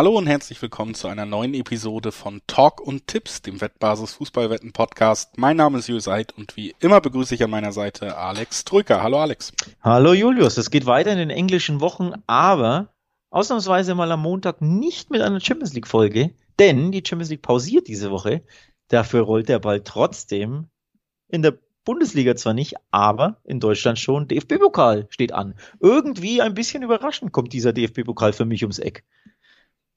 Hallo und herzlich willkommen zu einer neuen Episode von Talk und Tipps, dem Wettbasis Fußballwetten Podcast. Mein Name ist Julius Eid und wie immer begrüße ich an meiner Seite Alex Trücker. Hallo Alex. Hallo Julius, es geht weiter in den englischen Wochen, aber ausnahmsweise mal am Montag nicht mit einer Champions League Folge, denn die Champions League pausiert diese Woche. Dafür rollt der Ball trotzdem in der Bundesliga zwar nicht, aber in Deutschland schon. DFB-Pokal steht an. Irgendwie ein bisschen überraschend kommt dieser DFB-Pokal für mich ums Eck.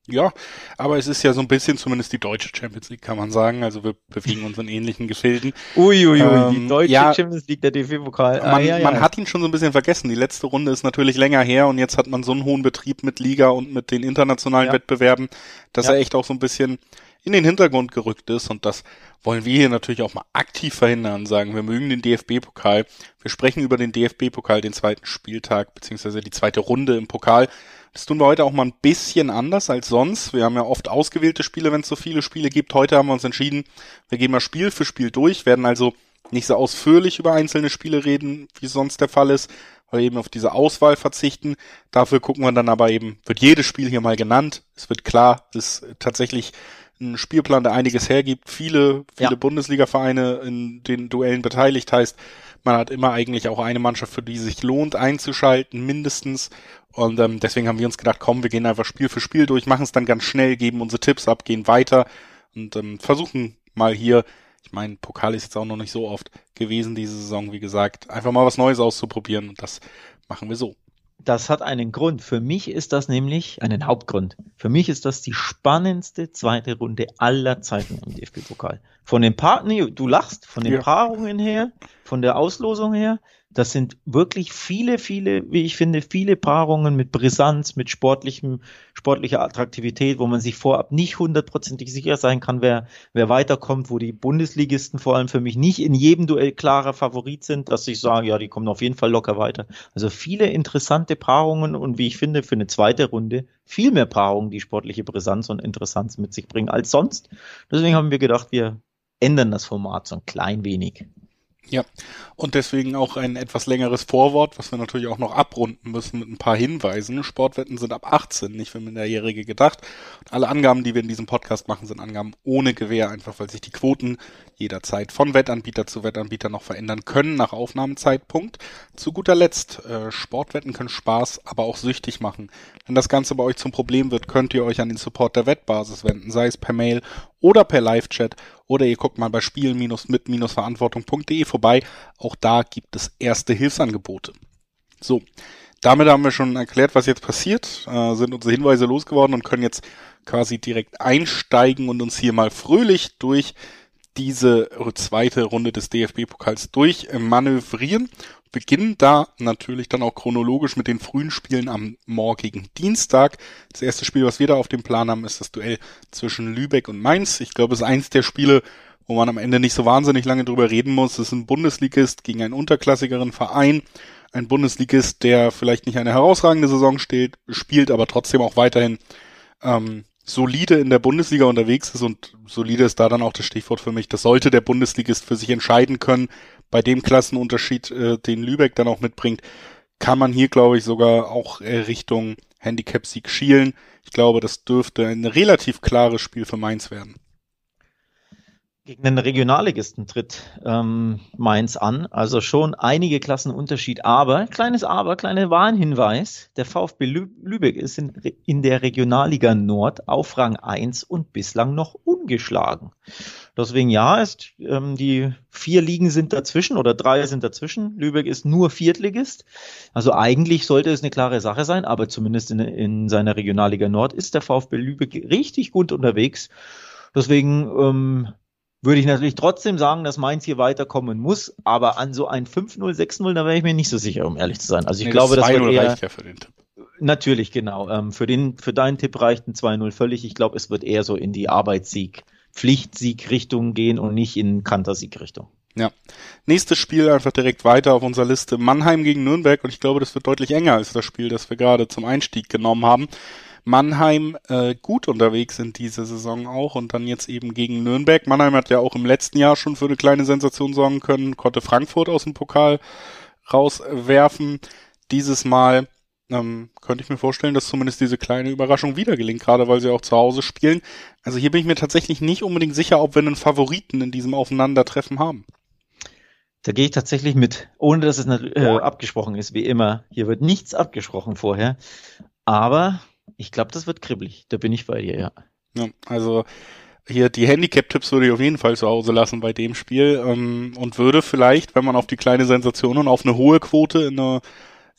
Ja, aber es ist ja so ein bisschen zumindest die deutsche Champions League, kann man sagen. Also wir bewegen uns in ähnlichen Gefilden. Uiuiui, ui, ui, ähm, die deutsche ja, Champions League, der DFB-Pokal. Ah, man, ja, ja. man hat ihn schon so ein bisschen vergessen. Die letzte Runde ist natürlich länger her und jetzt hat man so einen hohen Betrieb mit Liga und mit den internationalen Wettbewerben, dass er echt auch so ein bisschen in den Hintergrund gerückt ist und das wollen wir hier natürlich auch mal aktiv verhindern, sagen, wir mögen den DFB-Pokal. Wir sprechen über den DFB-Pokal, den zweiten Spieltag, beziehungsweise die zweite Runde im Pokal. Das tun wir heute auch mal ein bisschen anders als sonst. Wir haben ja oft ausgewählte Spiele, wenn es so viele Spiele gibt. Heute haben wir uns entschieden, wir gehen mal Spiel für Spiel durch, werden also nicht so ausführlich über einzelne Spiele reden, wie sonst der Fall ist, weil wir eben auf diese Auswahl verzichten. Dafür gucken wir dann aber eben, wird jedes Spiel hier mal genannt. Es wird klar, es ist tatsächlich ein Spielplan, der einiges hergibt. Viele, viele ja. Bundesliga-Vereine in den Duellen beteiligt heißt, man hat immer eigentlich auch eine Mannschaft, für die sich lohnt einzuschalten, mindestens. Und ähm, deswegen haben wir uns gedacht, komm, wir gehen einfach Spiel für Spiel durch, machen es dann ganz schnell, geben unsere Tipps ab, gehen weiter und ähm, versuchen mal hier, ich meine, Pokal ist jetzt auch noch nicht so oft gewesen diese Saison, wie gesagt, einfach mal was Neues auszuprobieren und das machen wir so. Das hat einen Grund. Für mich ist das nämlich einen Hauptgrund. Für mich ist das die spannendste zweite Runde aller Zeiten im DFB-Pokal. Von den Paar, nee, du lachst, von den ja. Paarungen her, von der Auslosung her, das sind wirklich viele, viele, wie ich finde, viele Paarungen mit Brisanz, mit sportlichem, sportlicher Attraktivität, wo man sich vorab nicht hundertprozentig sicher sein kann, wer, wer weiterkommt, wo die Bundesligisten vor allem für mich nicht in jedem Duell klarer Favorit sind, dass ich sage, ja, die kommen auf jeden Fall locker weiter. Also viele interessante Paarungen und wie ich finde, für eine zweite Runde viel mehr Paarungen, die sportliche Brisanz und Interessanz mit sich bringen als sonst. Deswegen haben wir gedacht, wir ändern das Format so ein klein wenig. Ja, und deswegen auch ein etwas längeres Vorwort, was wir natürlich auch noch abrunden müssen mit ein paar Hinweisen. Sportwetten sind ab 18, nicht für Minderjährige gedacht. Alle Angaben, die wir in diesem Podcast machen, sind Angaben ohne Gewähr, einfach weil sich die Quoten jederzeit von Wettanbieter zu Wettanbieter noch verändern können nach Aufnahmezeitpunkt. Zu guter Letzt, äh, Sportwetten können Spaß, aber auch süchtig machen. Wenn das Ganze bei euch zum Problem wird, könnt ihr euch an den Support der Wettbasis wenden, sei es per Mail oder per Live-Chat oder ihr guckt mal bei spielen-mit-verantwortung.de vorbei. Auch da gibt es erste Hilfsangebote. So, damit haben wir schon erklärt, was jetzt passiert, äh, sind unsere Hinweise losgeworden und können jetzt quasi direkt einsteigen und uns hier mal fröhlich durch diese zweite Runde des DFB-Pokals durchmanövrieren. Beginnen da natürlich dann auch chronologisch mit den frühen Spielen am morgigen Dienstag. Das erste Spiel, was wir da auf dem Plan haben, ist das Duell zwischen Lübeck und Mainz. Ich glaube, es ist eins der Spiele, wo man am Ende nicht so wahnsinnig lange drüber reden muss. Es ist ein Bundesligist gegen einen unterklassigeren Verein. Ein Bundesligist, der vielleicht nicht eine herausragende Saison steht, spielt, aber trotzdem auch weiterhin ähm, solide in der Bundesliga unterwegs ist und solide ist da dann auch das Stichwort für mich. Das sollte der Bundesligist für sich entscheiden können. Bei dem Klassenunterschied, äh, den Lübeck dann auch mitbringt, kann man hier, glaube ich, sogar auch äh, Richtung Handicap-Sieg schielen. Ich glaube, das dürfte ein relativ klares Spiel für Mainz werden. Gegen den Regionalligisten tritt ähm, Mainz an, also schon einige Klassenunterschied, aber, kleines Aber, kleiner Warnhinweis, der VfB Lü Lübeck ist in, in der Regionalliga Nord auf Rang 1 und bislang noch ungeschlagen. Deswegen ja, ist, ähm, die vier Ligen sind dazwischen oder drei sind dazwischen. Lübeck ist nur Viertligist. Also eigentlich sollte es eine klare Sache sein, aber zumindest in, in seiner Regionalliga Nord ist der VfB Lübeck richtig gut unterwegs. Deswegen ähm, würde ich natürlich trotzdem sagen, dass Mainz hier weiterkommen muss, aber an so ein 5-0, 6-0, da wäre ich mir nicht so sicher, um ehrlich zu sein. Also ich nee, glaube, das, das wird eher, reicht ja für den Tipp. Natürlich, genau. Ähm, für, den, für deinen Tipp reicht ein 2-0 völlig. Ich glaube, es wird eher so in die Arbeitssieg, Pflichtsieg-Richtung gehen und nicht in Kantersieg-Richtung. Ja. Nächstes Spiel einfach direkt weiter auf unserer Liste. Mannheim gegen Nürnberg und ich glaube, das wird deutlich enger als das Spiel, das wir gerade zum Einstieg genommen haben. Mannheim äh, gut unterwegs in dieser Saison auch und dann jetzt eben gegen Nürnberg. Mannheim hat ja auch im letzten Jahr schon für eine kleine Sensation sorgen können, konnte Frankfurt aus dem Pokal rauswerfen. Dieses Mal ähm, könnte ich mir vorstellen, dass zumindest diese kleine Überraschung wieder gelingt, gerade weil sie auch zu Hause spielen. Also hier bin ich mir tatsächlich nicht unbedingt sicher, ob wir einen Favoriten in diesem Aufeinandertreffen haben. Da gehe ich tatsächlich mit, ohne dass es äh, abgesprochen ist, wie immer. Hier wird nichts abgesprochen vorher. Aber ich glaube, das wird kribbelig. Da bin ich bei dir, ja. ja also hier die Handicap-Tipps würde ich auf jeden Fall zu Hause lassen bei dem Spiel ähm, und würde vielleicht, wenn man auf die kleine Sensation und auf eine hohe Quote in einer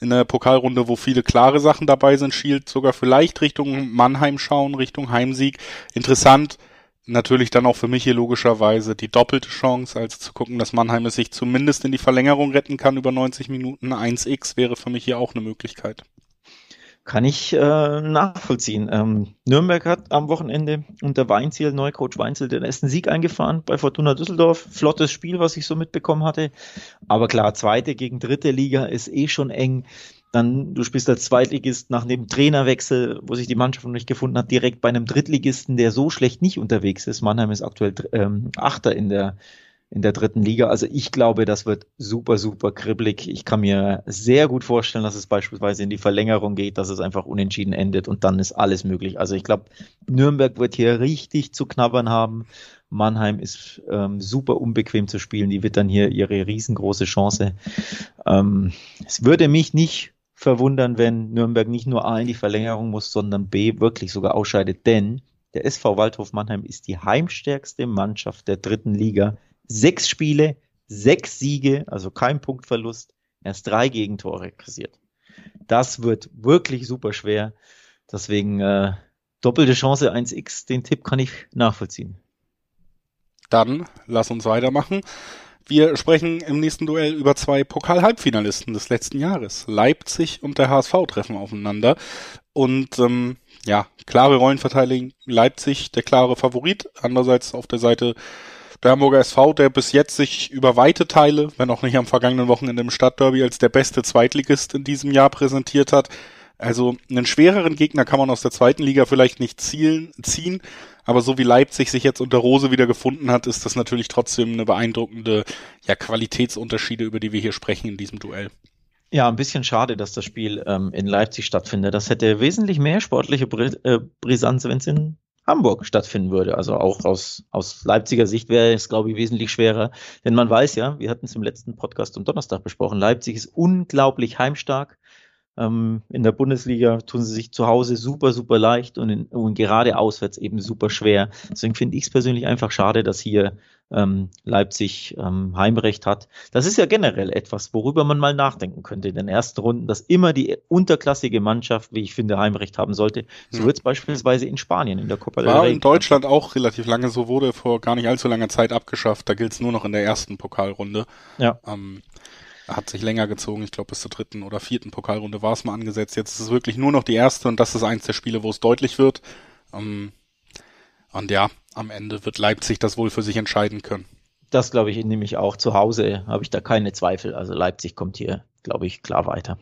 in der Pokalrunde, wo viele klare Sachen dabei sind, schielt sogar vielleicht Richtung Mannheim schauen, Richtung Heimsieg. Interessant, natürlich dann auch für mich hier logischerweise die doppelte Chance, also zu gucken, dass Mannheim es sich zumindest in die Verlängerung retten kann über 90 Minuten. 1x wäre für mich hier auch eine Möglichkeit. Kann ich äh, nachvollziehen. Ähm, Nürnberg hat am Wochenende unter Weinziel, Neucoach Weinziel, den ersten Sieg eingefahren bei Fortuna Düsseldorf. Flottes Spiel, was ich so mitbekommen hatte. Aber klar, zweite gegen dritte Liga ist eh schon eng. Dann, du spielst als Zweitligist nach dem Trainerwechsel, wo sich die Mannschaft noch nicht gefunden hat, direkt bei einem Drittligisten, der so schlecht nicht unterwegs ist. Mannheim ist aktuell ähm, Achter in der in der dritten Liga. Also ich glaube, das wird super, super kribbelig. Ich kann mir sehr gut vorstellen, dass es beispielsweise in die Verlängerung geht, dass es einfach unentschieden endet und dann ist alles möglich. Also ich glaube, Nürnberg wird hier richtig zu knabbern haben. Mannheim ist ähm, super unbequem zu spielen. Die wird dann hier ihre riesengroße Chance. Ähm, es würde mich nicht verwundern, wenn Nürnberg nicht nur A in die Verlängerung muss, sondern B wirklich sogar ausscheidet, denn der SV Waldhof Mannheim ist die heimstärkste Mannschaft der dritten Liga sechs Spiele, sechs Siege, also kein Punktverlust, erst drei Gegentore kassiert. Das wird wirklich super schwer. Deswegen äh, doppelte Chance 1x, den Tipp kann ich nachvollziehen. Dann lass uns weitermachen. Wir sprechen im nächsten Duell über zwei Pokal-Halbfinalisten des letzten Jahres. Leipzig und der HSV treffen aufeinander. Und ähm, ja, klare Rollenverteilung. Leipzig der klare Favorit. Andererseits auf der Seite der Hamburger SV, der bis jetzt sich über weite Teile, wenn auch nicht am vergangenen Wochenende im Stadtderby, als der beste Zweitligist in diesem Jahr präsentiert hat. Also einen schwereren Gegner kann man aus der zweiten Liga vielleicht nicht zielen, ziehen, aber so wie Leipzig sich jetzt unter Rose wieder gefunden hat, ist das natürlich trotzdem eine beeindruckende ja, Qualitätsunterschiede, über die wir hier sprechen in diesem Duell. Ja, ein bisschen schade, dass das Spiel ähm, in Leipzig stattfindet. Das hätte wesentlich mehr sportliche äh, Brisanz, wenn es in Hamburg stattfinden würde. Also auch aus, aus Leipziger Sicht wäre es, glaube ich, wesentlich schwerer. Denn man weiß ja, wir hatten es im letzten Podcast am Donnerstag besprochen, Leipzig ist unglaublich heimstark. Ähm, in der Bundesliga tun sie sich zu Hause super, super leicht und, in, und gerade auswärts eben super schwer. Deswegen finde ich es persönlich einfach schade, dass hier ähm, Leipzig ähm, Heimrecht hat. Das ist ja generell etwas, worüber man mal nachdenken könnte in den ersten Runden, dass immer die unterklassige Mannschaft, wie ich finde, Heimrecht haben sollte. So hm. wird es beispielsweise in Spanien in der Copa del Rey. War in Deutschland auch relativ lange so, wurde vor gar nicht allzu langer Zeit abgeschafft. Da gilt es nur noch in der ersten Pokalrunde. Ja. Ähm, hat sich länger gezogen. Ich glaube, bis zur dritten oder vierten Pokalrunde war es mal angesetzt. Jetzt ist es wirklich nur noch die erste und das ist eins der Spiele, wo es deutlich wird. Ähm, und ja, am Ende wird Leipzig das wohl für sich entscheiden können. Das glaube ich nämlich auch. Zu Hause habe ich da keine Zweifel. Also Leipzig kommt hier, glaube ich, klar weiter.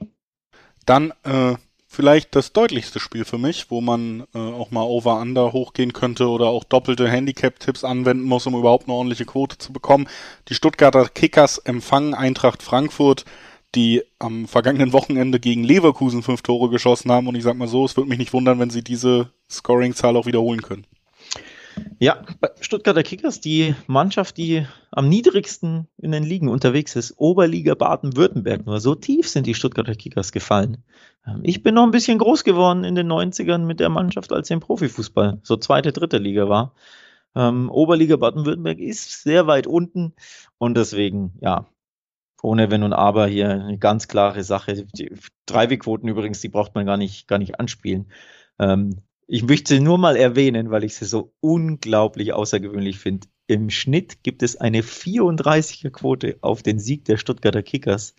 Dann äh, vielleicht das deutlichste Spiel für mich, wo man äh, auch mal Over-Under hochgehen könnte oder auch doppelte Handicap-Tipps anwenden muss, um überhaupt eine ordentliche Quote zu bekommen. Die Stuttgarter Kickers empfangen Eintracht Frankfurt, die am vergangenen Wochenende gegen Leverkusen fünf Tore geschossen haben. Und ich sag mal so, es würde mich nicht wundern, wenn sie diese Scoring-Zahl auch wiederholen können. Ja, Stuttgarter Kickers, die Mannschaft, die am niedrigsten in den Ligen unterwegs ist, Oberliga Baden-Württemberg. Nur so tief sind die Stuttgarter Kickers gefallen. Ähm, ich bin noch ein bisschen groß geworden in den 90ern mit der Mannschaft, als im Profifußball so zweite, dritte Liga war. Ähm, Oberliga Baden-Württemberg ist sehr weit unten und deswegen, ja, ohne Wenn und Aber hier eine ganz klare Sache. Die Dreiwegquoten übrigens, die braucht man gar nicht, gar nicht anspielen. Ähm, ich möchte sie nur mal erwähnen, weil ich sie so unglaublich außergewöhnlich finde. Im Schnitt gibt es eine 34er Quote auf den Sieg der Stuttgarter Kickers.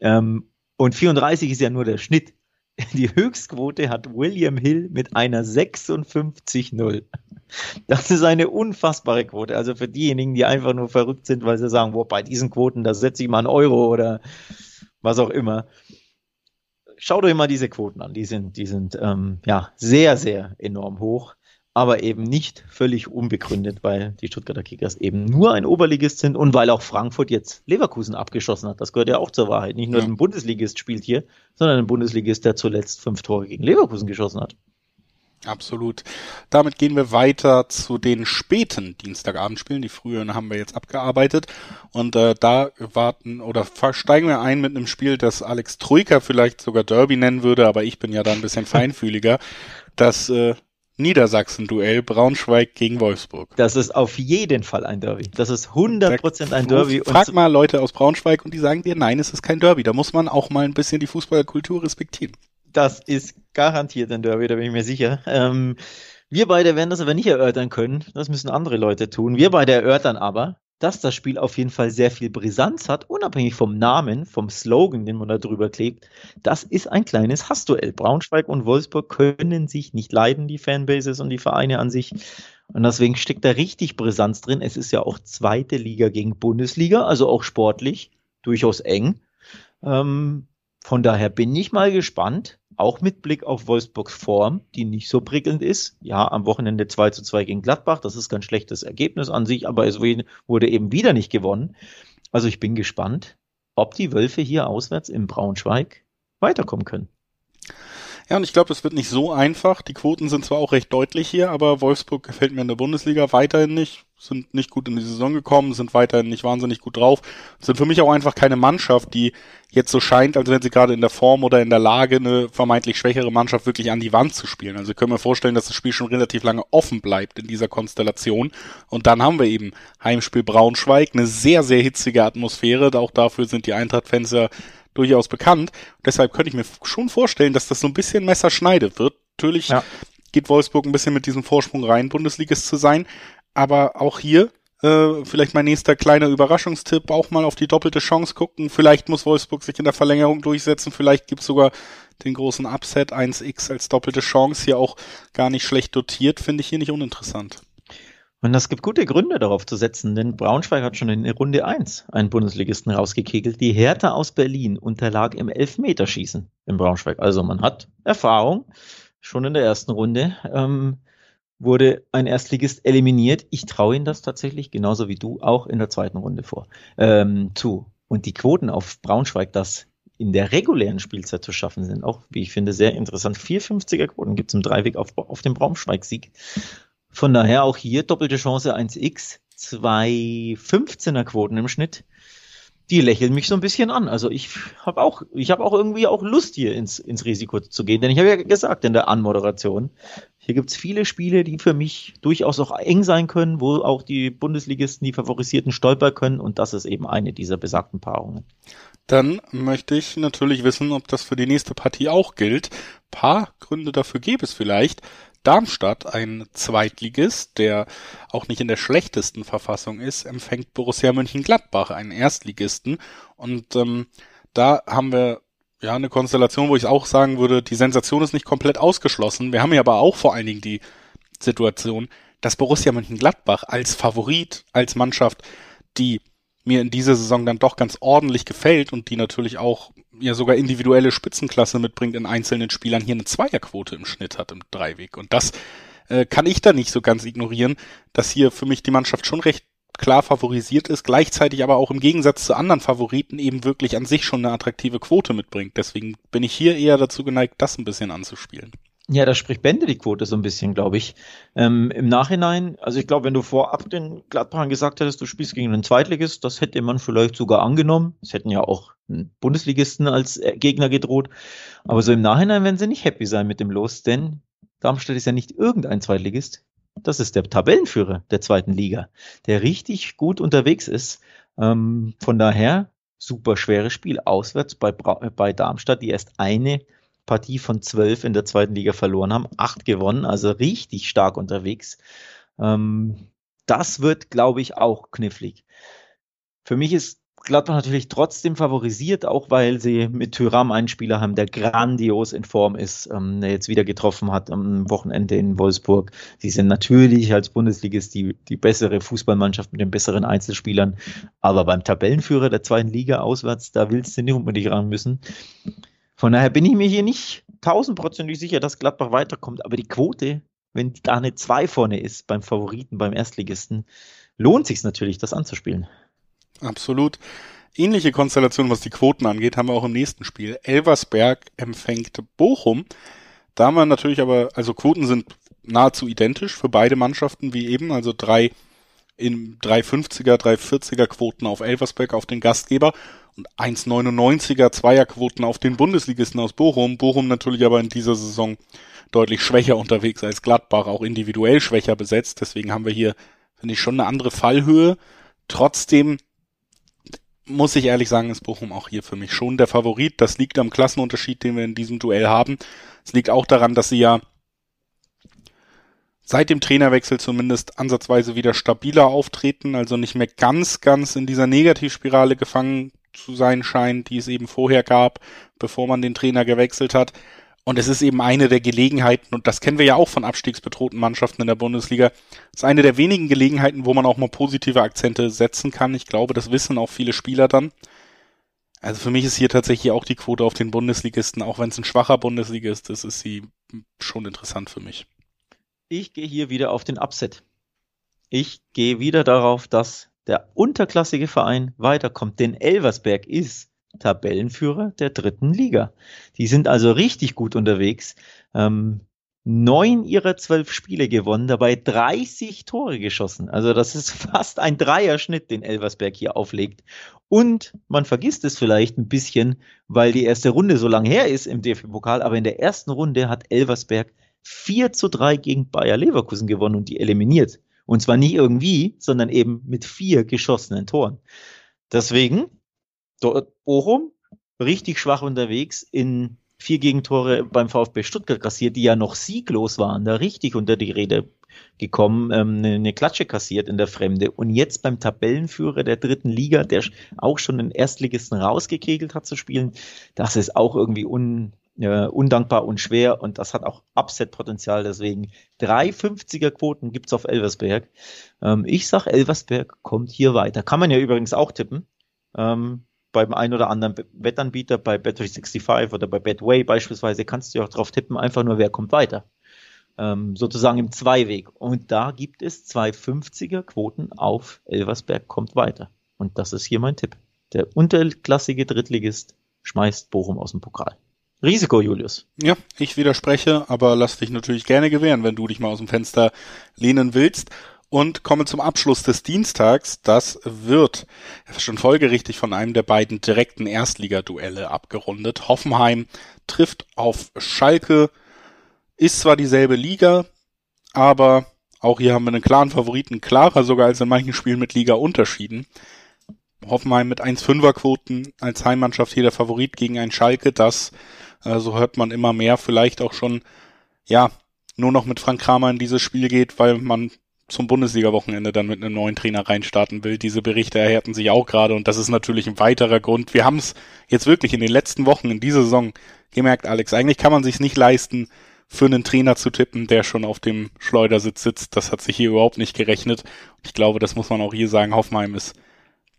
Ähm, und 34 ist ja nur der Schnitt. Die Höchstquote hat William Hill mit einer 56-0. Das ist eine unfassbare Quote. Also für diejenigen, die einfach nur verrückt sind, weil sie sagen, boah, bei diesen Quoten, da setze ich mal einen Euro oder was auch immer schaut euch mal diese Quoten an. Die sind, die sind ähm, ja sehr, sehr enorm hoch. aber eben nicht völlig unbegründet, weil die Stuttgarter Kickers eben nur ein Oberligist sind und weil auch Frankfurt jetzt Leverkusen abgeschossen hat. Das gehört ja auch zur Wahrheit. Nicht nur ja. ein Bundesligist spielt hier, sondern ein Bundesligist, der zuletzt fünf Tore gegen Leverkusen geschossen hat. Absolut. Damit gehen wir weiter zu den späten Dienstagabendspielen. Die frühen haben wir jetzt abgearbeitet. Und äh, da warten oder steigen wir ein mit einem Spiel, das Alex Troika vielleicht sogar Derby nennen würde, aber ich bin ja da ein bisschen feinfühliger. Das äh, Niedersachsen-Duell Braunschweig gegen Wolfsburg. Das ist auf jeden Fall ein Derby. Das ist 100% ein Derby. Frag mal Leute aus Braunschweig und die sagen dir, nein, es ist kein Derby. Da muss man auch mal ein bisschen die Fußballkultur respektieren. Das ist garantiert ein Derby, da bin ich mir sicher. Ähm, wir beide werden das aber nicht erörtern können. Das müssen andere Leute tun. Wir beide erörtern aber, dass das Spiel auf jeden Fall sehr viel Brisanz hat, unabhängig vom Namen, vom Slogan, den man da drüber klebt. Das ist ein kleines Hassduell. Braunschweig und Wolfsburg können sich nicht leiden, die Fanbases und die Vereine an sich. Und deswegen steckt da richtig Brisanz drin. Es ist ja auch zweite Liga gegen Bundesliga, also auch sportlich durchaus eng. Ähm, von daher bin ich mal gespannt, auch mit Blick auf Wolfsburgs Form, die nicht so prickelnd ist. Ja, am Wochenende 2 zu 2 gegen Gladbach, das ist kein schlechtes Ergebnis an sich, aber es wurde eben wieder nicht gewonnen. Also ich bin gespannt, ob die Wölfe hier auswärts im Braunschweig weiterkommen können. Ja, und ich glaube, es wird nicht so einfach. Die Quoten sind zwar auch recht deutlich hier, aber Wolfsburg gefällt mir in der Bundesliga weiterhin nicht, sind nicht gut in die Saison gekommen, sind weiterhin nicht wahnsinnig gut drauf, sind für mich auch einfach keine Mannschaft, die jetzt so scheint, als wenn sie gerade in der Form oder in der Lage, eine vermeintlich schwächere Mannschaft wirklich an die Wand zu spielen. Also können wir vorstellen, dass das Spiel schon relativ lange offen bleibt in dieser Konstellation. Und dann haben wir eben Heimspiel Braunschweig, eine sehr, sehr hitzige Atmosphäre. Auch dafür sind die Eintracht-Fans ja durchaus bekannt. deshalb könnte ich mir schon vorstellen, dass das so ein bisschen messerschneidet wird. Natürlich ja. geht Wolfsburg ein bisschen mit diesem Vorsprung rein, Bundesligist zu sein. Aber auch hier, äh, vielleicht mein nächster kleiner Überraschungstipp, auch mal auf die doppelte Chance gucken. Vielleicht muss Wolfsburg sich in der Verlängerung durchsetzen. Vielleicht gibt's sogar den großen Upset 1x als doppelte Chance. Hier auch gar nicht schlecht dotiert, finde ich hier nicht uninteressant. Und es gibt gute Gründe darauf zu setzen, denn Braunschweig hat schon in Runde 1 einen Bundesligisten rausgekegelt. Die Hertha aus Berlin unterlag im Elfmeterschießen in Braunschweig. Also man hat Erfahrung. Schon in der ersten Runde ähm, wurde ein Erstligist eliminiert. Ich traue Ihnen das tatsächlich, genauso wie du, auch in der zweiten Runde vor, ähm, zu. Und die Quoten auf Braunschweig, das in der regulären Spielzeit zu schaffen sind, auch, wie ich finde, sehr interessant. 450er Quoten gibt es im Dreiweg auf, auf dem Braunschweig-Sieg. Von daher auch hier doppelte Chance 1x, zwei 15er Quoten im Schnitt. Die lächeln mich so ein bisschen an. Also ich habe auch, ich habe auch irgendwie auch Lust hier ins, ins Risiko zu gehen, denn ich habe ja gesagt in der Anmoderation, hier gibt's viele Spiele, die für mich durchaus auch eng sein können, wo auch die Bundesligisten, die Favorisierten stolpern können und das ist eben eine dieser besagten Paarungen. Dann möchte ich natürlich wissen, ob das für die nächste Partie auch gilt. Paar Gründe dafür gäbe es vielleicht. Darmstadt, ein Zweitligist, der auch nicht in der schlechtesten Verfassung ist, empfängt Borussia Mönchengladbach, einen Erstligisten. Und ähm, da haben wir ja eine Konstellation, wo ich auch sagen würde, die Sensation ist nicht komplett ausgeschlossen. Wir haben ja aber auch vor allen Dingen die Situation, dass Borussia Mönchengladbach als Favorit, als Mannschaft, die mir in dieser Saison dann doch ganz ordentlich gefällt und die natürlich auch ja sogar individuelle Spitzenklasse mitbringt in einzelnen Spielern, hier eine Zweierquote im Schnitt hat im Dreiweg. Und das äh, kann ich da nicht so ganz ignorieren, dass hier für mich die Mannschaft schon recht klar favorisiert ist, gleichzeitig aber auch im Gegensatz zu anderen Favoriten eben wirklich an sich schon eine attraktive Quote mitbringt. Deswegen bin ich hier eher dazu geneigt, das ein bisschen anzuspielen. Ja, da spricht Bände die Quote so ein bisschen, glaube ich. Ähm, Im Nachhinein, also ich glaube, wenn du vorab den Gladbachern gesagt hättest, du spielst gegen einen Zweitligist, das hätte man vielleicht sogar angenommen. Es hätten ja auch Bundesligisten als äh, Gegner gedroht. Aber so im Nachhinein werden sie nicht happy sein mit dem Los, denn Darmstadt ist ja nicht irgendein Zweitligist. Das ist der Tabellenführer der zweiten Liga, der richtig gut unterwegs ist. Ähm, von daher super schweres Spiel auswärts bei, bei Darmstadt, die erst eine Partie von zwölf in der zweiten Liga verloren haben, acht gewonnen, also richtig stark unterwegs. Ähm, das wird, glaube ich, auch knifflig. Für mich ist Gladbach natürlich trotzdem favorisiert, auch weil sie mit Tyram einen Spieler haben, der grandios in Form ist, ähm, der jetzt wieder getroffen hat am Wochenende in Wolfsburg. Sie sind natürlich als Bundesligist die, die bessere Fußballmannschaft mit den besseren Einzelspielern, aber beim Tabellenführer der zweiten Liga auswärts, da willst du nicht unbedingt ran müssen. Von daher bin ich mir hier nicht tausendprozentig sicher, dass Gladbach weiterkommt, aber die Quote wenn da eine 2 vorne ist beim Favoriten, beim Erstligisten, lohnt sich natürlich, das anzuspielen. Absolut. Ähnliche Konstellation, was die Quoten angeht, haben wir auch im nächsten Spiel. Elversberg empfängt Bochum. Da haben wir natürlich aber, also Quoten sind nahezu identisch für beide Mannschaften wie eben, also drei in 350er, 340er Quoten auf Elversberg auf den Gastgeber und 1,99er Zweierquoten auf den Bundesligisten aus Bochum. Bochum natürlich aber in dieser Saison deutlich schwächer unterwegs als Gladbach, auch individuell schwächer besetzt. Deswegen haben wir hier, finde ich, schon eine andere Fallhöhe. Trotzdem muss ich ehrlich sagen, ist Bochum auch hier für mich schon der Favorit. Das liegt am Klassenunterschied, den wir in diesem Duell haben. Es liegt auch daran, dass sie ja seit dem Trainerwechsel zumindest ansatzweise wieder stabiler auftreten, also nicht mehr ganz, ganz in dieser Negativspirale gefangen zu sein scheint, die es eben vorher gab, bevor man den Trainer gewechselt hat. Und es ist eben eine der Gelegenheiten, und das kennen wir ja auch von abstiegsbedrohten Mannschaften in der Bundesliga, es ist eine der wenigen Gelegenheiten, wo man auch mal positive Akzente setzen kann. Ich glaube, das wissen auch viele Spieler dann. Also für mich ist hier tatsächlich auch die Quote auf den Bundesligisten, auch wenn es ein schwacher Bundesligist ist, ist sie schon interessant für mich. Ich gehe hier wieder auf den Upset. Ich gehe wieder darauf, dass der unterklassige Verein weiterkommt, denn Elversberg ist Tabellenführer der dritten Liga. Die sind also richtig gut unterwegs. Ähm, neun ihrer zwölf Spiele gewonnen, dabei 30 Tore geschossen. Also das ist fast ein Dreierschnitt, den Elversberg hier auflegt. Und man vergisst es vielleicht ein bisschen, weil die erste Runde so lang her ist im DFB-Pokal, aber in der ersten Runde hat Elversberg 4 zu 3 gegen Bayer Leverkusen gewonnen und die eliminiert. Und zwar nicht irgendwie, sondern eben mit vier geschossenen Toren. Deswegen dort Bochum richtig schwach unterwegs in vier Gegentore beim VfB Stuttgart kassiert, die ja noch sieglos waren, da richtig unter die Rede gekommen, ähm, eine, eine Klatsche kassiert in der Fremde und jetzt beim Tabellenführer der dritten Liga, der auch schon den Erstligisten rausgekegelt hat zu spielen, das ist auch irgendwie un, äh, undankbar und schwer und das hat auch Upset-Potenzial, deswegen 350er Quoten gibt's auf Elversberg. Ähm, ich sag, Elversberg kommt hier weiter. Kann man ja übrigens auch tippen. Ähm, beim einen oder anderen Wettanbieter, bei Bet365 oder bei Betway beispielsweise, kannst du ja auch drauf tippen, einfach nur, wer kommt weiter. Ähm, sozusagen im Zweiweg. Und da gibt es zwei 50er Quoten auf Elversberg kommt weiter. Und das ist hier mein Tipp. Der unterklassige Drittligist schmeißt Bochum aus dem Pokal. Risiko, Julius. Ja, ich widerspreche, aber lass dich natürlich gerne gewähren, wenn du dich mal aus dem Fenster lehnen willst und komme zum Abschluss des Dienstags. Das wird schon folgerichtig von einem der beiden direkten Erstligaduelle abgerundet. Hoffenheim trifft auf Schalke, ist zwar dieselbe Liga, aber auch hier haben wir einen klaren Favoriten, klarer sogar als in manchen Spielen mit Liga unterschieden. Hoffenheim mit 1,5er Quoten als Heimmannschaft hier der Favorit gegen ein Schalke, das, äh, so hört man immer mehr, vielleicht auch schon, ja, nur noch mit Frank Kramer in dieses Spiel geht, weil man zum Bundesliga-Wochenende dann mit einem neuen Trainer reinstarten will. Diese Berichte erhärten sich auch gerade und das ist natürlich ein weiterer Grund. Wir haben es jetzt wirklich in den letzten Wochen in dieser Saison gemerkt, Alex. Eigentlich kann man sich nicht leisten, für einen Trainer zu tippen, der schon auf dem Schleudersitz sitzt. Das hat sich hier überhaupt nicht gerechnet. Ich glaube, das muss man auch hier sagen. Hoffenheim ist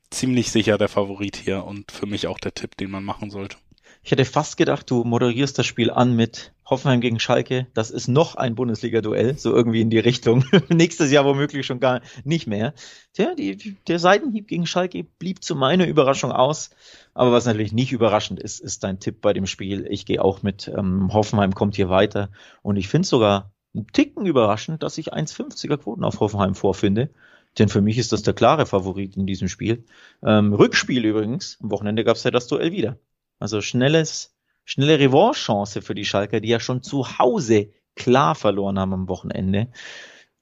ziemlich sicher der Favorit hier und für mich auch der Tipp, den man machen sollte. Ich hätte fast gedacht, du moderierst das Spiel an mit Hoffenheim gegen Schalke. Das ist noch ein Bundesliga-Duell, so irgendwie in die Richtung. Nächstes Jahr womöglich schon gar nicht mehr. Tja, die, der Seitenhieb gegen Schalke blieb zu meiner Überraschung aus. Aber was natürlich nicht überraschend ist, ist dein Tipp bei dem Spiel. Ich gehe auch mit ähm, Hoffenheim kommt hier weiter. Und ich finde sogar einen Ticken überraschend, dass ich 1,50er Quoten auf Hoffenheim vorfinde. Denn für mich ist das der klare Favorit in diesem Spiel. Ähm, Rückspiel übrigens. Am Wochenende gab es ja das Duell wieder. Also schnelles, schnelle Revanche-Chance für die Schalker, die ja schon zu Hause klar verloren haben am Wochenende.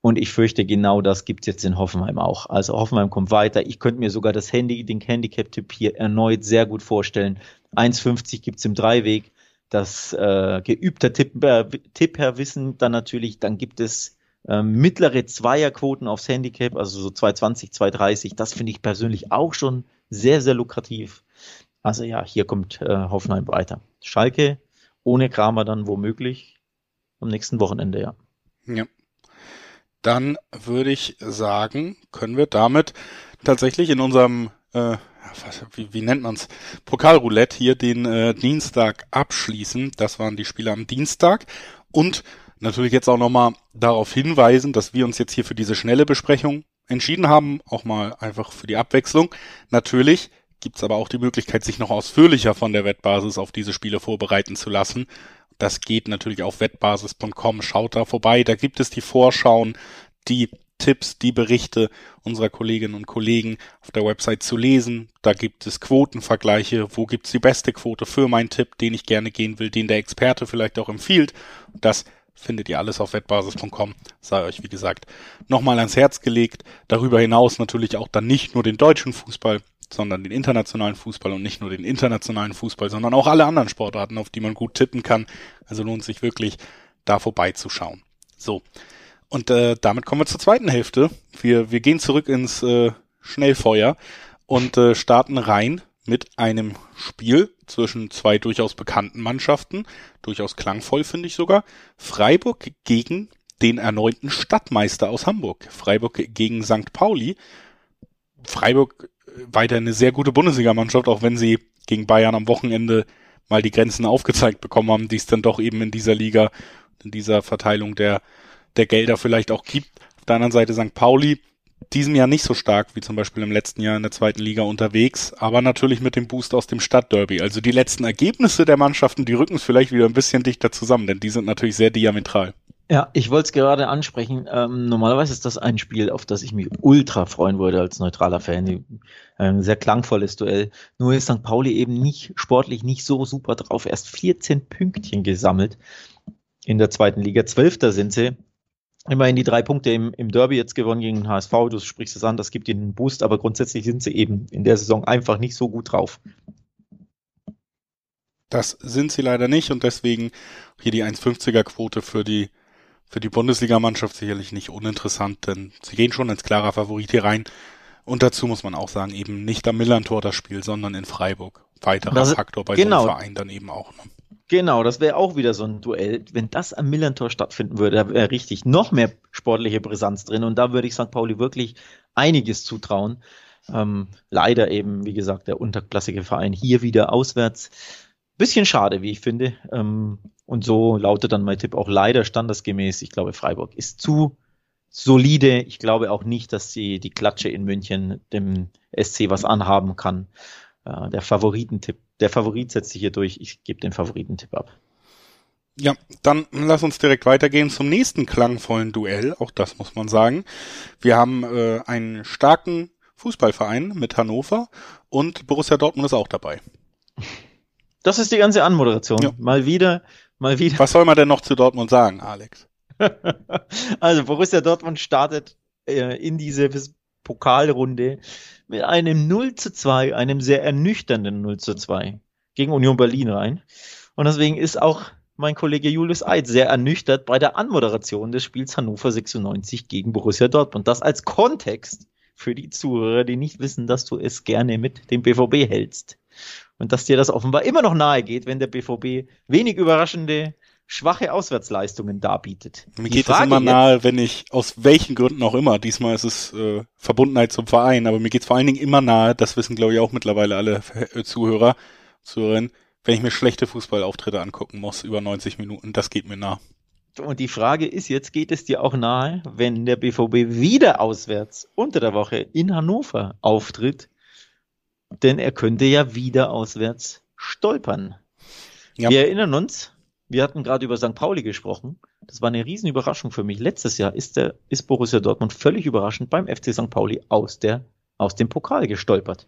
Und ich fürchte, genau das gibt's jetzt in Hoffenheim auch. Also Hoffenheim kommt weiter. Ich könnte mir sogar das Handy, den Handicap-Tipp hier erneut sehr gut vorstellen. 1,50 gibt's im Dreiweg. Das äh, geübter Tipp, äh, Tipp her Wissen dann natürlich. Dann gibt es äh, mittlere Zweierquoten aufs Handicap, also so 220, 230. Das finde ich persönlich auch schon sehr, sehr lukrativ. Also ja, hier kommt äh, Hoffenheim weiter. Schalke ohne Kramer dann womöglich am nächsten Wochenende, ja. Ja. Dann würde ich sagen, können wir damit tatsächlich in unserem, äh, wie, wie nennt man's, Pokalroulette hier den äh, Dienstag abschließen. Das waren die Spiele am Dienstag. Und Natürlich jetzt auch nochmal darauf hinweisen, dass wir uns jetzt hier für diese schnelle Besprechung entschieden haben, auch mal einfach für die Abwechslung. Natürlich gibt's aber auch die Möglichkeit, sich noch ausführlicher von der Wettbasis auf diese Spiele vorbereiten zu lassen. Das geht natürlich auf wettbasis.com. Schaut da vorbei. Da gibt es die Vorschauen, die Tipps, die Berichte unserer Kolleginnen und Kollegen auf der Website zu lesen. Da gibt es Quotenvergleiche. Wo gibt's die beste Quote für meinen Tipp, den ich gerne gehen will, den der Experte vielleicht auch empfiehlt. Das findet ihr alles auf wettbasis.com. Sei euch, wie gesagt, nochmal ans Herz gelegt. Darüber hinaus natürlich auch dann nicht nur den deutschen Fußball, sondern den internationalen Fußball und nicht nur den internationalen Fußball, sondern auch alle anderen Sportarten, auf die man gut tippen kann. Also lohnt sich wirklich, da vorbeizuschauen. So. Und äh, damit kommen wir zur zweiten Hälfte. Wir, wir gehen zurück ins äh, Schnellfeuer und äh, starten rein mit einem Spiel zwischen zwei durchaus bekannten Mannschaften, durchaus klangvoll finde ich sogar. Freiburg gegen den erneuten Stadtmeister aus Hamburg. Freiburg gegen St. Pauli. Freiburg weiter eine sehr gute Bundesligamannschaft, auch wenn sie gegen Bayern am Wochenende mal die Grenzen aufgezeigt bekommen haben, die es dann doch eben in dieser Liga, in dieser Verteilung der, der Gelder vielleicht auch gibt. Auf der anderen Seite St. Pauli, diesem Jahr nicht so stark wie zum Beispiel im letzten Jahr in der zweiten Liga unterwegs, aber natürlich mit dem Boost aus dem Stadtderby. Also die letzten Ergebnisse der Mannschaften, die rücken es vielleicht wieder ein bisschen dichter zusammen, denn die sind natürlich sehr diametral. Ja, ich wollte es gerade ansprechen. Ähm, normalerweise ist das ein Spiel, auf das ich mich ultra freuen würde als neutraler Fan. Ein sehr klangvolles Duell. Nur ist St. Pauli eben nicht sportlich nicht so super drauf. Erst 14 Pünktchen gesammelt in der zweiten Liga. Zwölfter sind sie immerhin die drei Punkte im, im Derby jetzt gewonnen gegen den HSV. Du sprichst es an, das gibt ihnen einen Boost, aber grundsätzlich sind sie eben in der Saison einfach nicht so gut drauf. Das sind sie leider nicht und deswegen hier die 1,50er Quote für die für die Bundesligamannschaft sicherlich nicht uninteressant, denn sie gehen schon als klarer Favorit hier rein. Und dazu muss man auch sagen, eben nicht am Millantor das Spiel, sondern in Freiburg. Weiterer das, Faktor bei genau. so einem Verein dann eben auch. Ne? Genau, das wäre auch wieder so ein Duell. Wenn das am Millantor stattfinden würde, da wäre richtig noch mehr sportliche Brisanz drin. Und da würde ich St. Pauli wirklich einiges zutrauen. Ähm, leider eben, wie gesagt, der unterklassige Verein hier wieder auswärts. Bisschen schade, wie ich finde. Ähm, und so lautet dann mein Tipp auch leider standesgemäß. Ich glaube, Freiburg ist zu solide. Ich glaube auch nicht, dass sie die Klatsche in München dem SC was anhaben kann. Äh, der Favoritentipp der Favorit setzt sich hier durch. Ich gebe den Favoritentipp ab. Ja, dann lass uns direkt weitergehen zum nächsten klangvollen Duell. Auch das muss man sagen. Wir haben äh, einen starken Fußballverein mit Hannover und Borussia Dortmund ist auch dabei. Das ist die ganze Anmoderation. Ja. Mal wieder, mal wieder. Was soll man denn noch zu Dortmund sagen, Alex? also Borussia Dortmund startet äh, in diese Pokalrunde mit einem 0 zu 2, einem sehr ernüchternden 0 zu 2 gegen Union Berlin rein. Und deswegen ist auch mein Kollege Julius Eid sehr ernüchtert bei der Anmoderation des Spiels Hannover 96 gegen Borussia Dortmund. Das als Kontext für die Zuhörer, die nicht wissen, dass du es gerne mit dem BVB hältst. Und dass dir das offenbar immer noch nahe geht, wenn der BVB wenig überraschende schwache Auswärtsleistungen darbietet. Mir geht es immer nahe, wenn ich, aus welchen Gründen auch immer, diesmal ist es äh, Verbundenheit zum Verein, aber mir geht es vor allen Dingen immer nahe, das wissen glaube ich auch mittlerweile alle äh, Zuhörer, Zuhörerinnen, wenn ich mir schlechte Fußballauftritte angucken muss über 90 Minuten, das geht mir nah. Und die Frage ist jetzt, geht es dir auch nahe, wenn der BVB wieder auswärts unter der Woche in Hannover auftritt? Denn er könnte ja wieder auswärts stolpern. Ja. Wir erinnern uns, wir hatten gerade über St. Pauli gesprochen. Das war eine Riesenüberraschung für mich. Letztes Jahr ist der, ist Borussia Dortmund völlig überraschend beim FC St. Pauli aus der, aus dem Pokal gestolpert.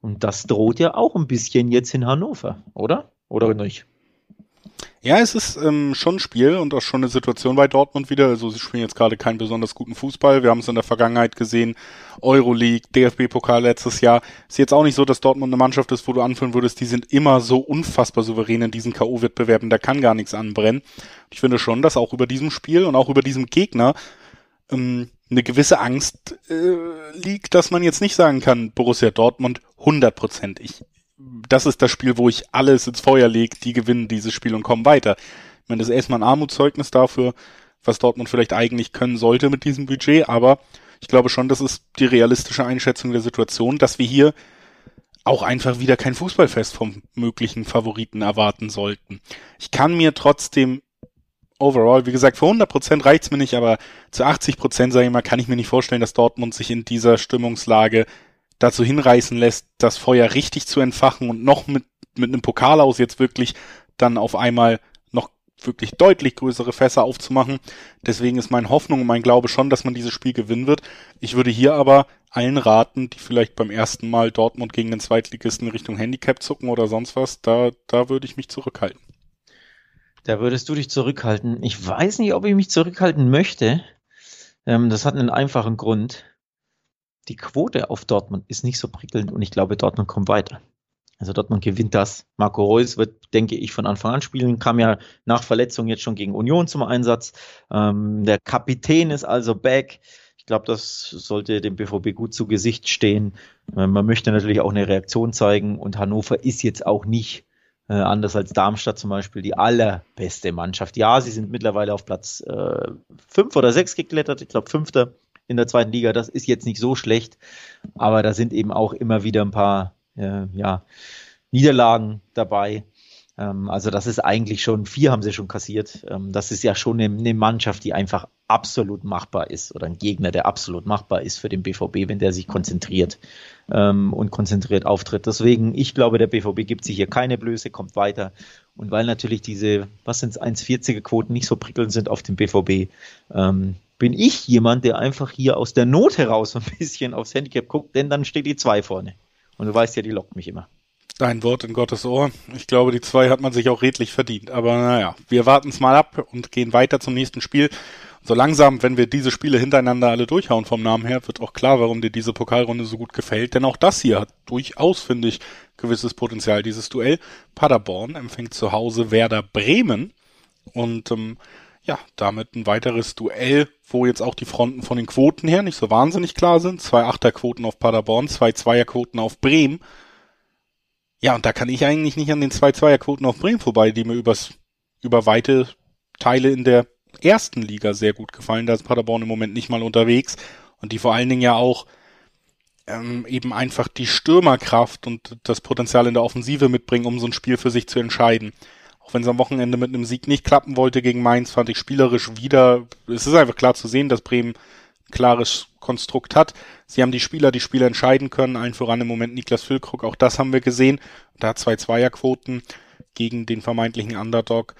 Und das droht ja auch ein bisschen jetzt in Hannover, oder? Oder nicht? Ja, es ist ähm, schon ein Spiel und auch schon eine Situation bei Dortmund wieder. Also sie spielen jetzt gerade keinen besonders guten Fußball. Wir haben es in der Vergangenheit gesehen. Euroleague, DFB-Pokal letztes Jahr. Ist jetzt auch nicht so, dass Dortmund eine Mannschaft ist, wo du anführen würdest, die sind immer so unfassbar souverän in diesen K.O.-Wettbewerben. Da kann gar nichts anbrennen. Ich finde schon, dass auch über diesem Spiel und auch über diesem Gegner ähm, eine gewisse Angst äh, liegt, dass man jetzt nicht sagen kann, Borussia Dortmund 100 Prozent. Ich das ist das Spiel, wo ich alles ins Feuer lege, die gewinnen dieses Spiel und kommen weiter. Ich meine, das ist erstmal ein Armutszeugnis dafür, was Dortmund vielleicht eigentlich können sollte mit diesem Budget, aber ich glaube schon, das ist die realistische Einschätzung der Situation, dass wir hier auch einfach wieder kein Fußballfest vom möglichen Favoriten erwarten sollten. Ich kann mir trotzdem overall, wie gesagt, für 100% reicht's mir nicht, aber zu 80% sage ich mal, kann ich mir nicht vorstellen, dass Dortmund sich in dieser Stimmungslage dazu hinreißen lässt, das Feuer richtig zu entfachen und noch mit, mit einem Pokal aus jetzt wirklich dann auf einmal noch wirklich deutlich größere Fässer aufzumachen. Deswegen ist meine Hoffnung und mein Glaube schon, dass man dieses Spiel gewinnen wird. Ich würde hier aber allen raten, die vielleicht beim ersten Mal Dortmund gegen den Zweitligisten Richtung Handicap zucken oder sonst was, da, da würde ich mich zurückhalten. Da würdest du dich zurückhalten. Ich weiß nicht, ob ich mich zurückhalten möchte. Ähm, das hat einen einfachen Grund. Die Quote auf Dortmund ist nicht so prickelnd und ich glaube, Dortmund kommt weiter. Also Dortmund gewinnt das. Marco Reus wird, denke ich, von Anfang an spielen. Kam ja nach Verletzung jetzt schon gegen Union zum Einsatz. Ähm, der Kapitän ist also back. Ich glaube, das sollte dem BVB gut zu Gesicht stehen. Ähm, man möchte natürlich auch eine Reaktion zeigen und Hannover ist jetzt auch nicht äh, anders als Darmstadt zum Beispiel die allerbeste Mannschaft. Ja, sie sind mittlerweile auf Platz äh, fünf oder sechs geklettert. Ich glaube, fünfter in der zweiten Liga. Das ist jetzt nicht so schlecht, aber da sind eben auch immer wieder ein paar äh, ja, Niederlagen dabei. Ähm, also das ist eigentlich schon, vier haben sie schon kassiert. Ähm, das ist ja schon eine, eine, Mannschaft, die einfach absolut machbar ist oder ein Gegner, der absolut machbar ist für den BVB, wenn der sich konzentriert ähm, und konzentriert auftritt. Deswegen, ich glaube, der BVB gibt sich hier keine Blöße, kommt weiter. Und weil natürlich diese, was sind es, 1,40er Quoten nicht so prickelnd sind auf dem BVB, bin ich jemand, der einfach hier aus der Not heraus ein bisschen aufs Handicap guckt, denn dann steht die 2 vorne. Und du weißt ja, die lockt mich immer. Dein Wort in Gottes Ohr. Ich glaube, die zwei hat man sich auch redlich verdient. Aber naja, wir warten es mal ab und gehen weiter zum nächsten Spiel. So langsam, wenn wir diese Spiele hintereinander alle durchhauen vom Namen her, wird auch klar, warum dir diese Pokalrunde so gut gefällt. Denn auch das hier hat durchaus, finde ich, gewisses Potenzial. Dieses Duell Paderborn empfängt zu Hause Werder Bremen. Und ähm, ja, damit ein weiteres Duell, wo jetzt auch die Fronten von den Quoten her nicht so wahnsinnig klar sind. Zwei Achterquoten auf Paderborn, zwei Zweierquoten auf Bremen. Ja, und da kann ich eigentlich nicht an den zwei Zweierquoten auf Bremen vorbei, die mir übers, über weite Teile in der ersten Liga sehr gut gefallen. Da ist Paderborn im Moment nicht mal unterwegs und die vor allen Dingen ja auch ähm, eben einfach die Stürmerkraft und das Potenzial in der Offensive mitbringen, um so ein Spiel für sich zu entscheiden. Auch wenn es am Wochenende mit einem Sieg nicht klappen wollte gegen Mainz, fand ich spielerisch wieder, es ist einfach klar zu sehen, dass Bremen ein klares Konstrukt hat. Sie haben die Spieler, die Spieler entscheiden können, allen voran im Moment Niklas Füllkrug, auch das haben wir gesehen. Da zwei Zweierquoten gegen den vermeintlichen Underdog.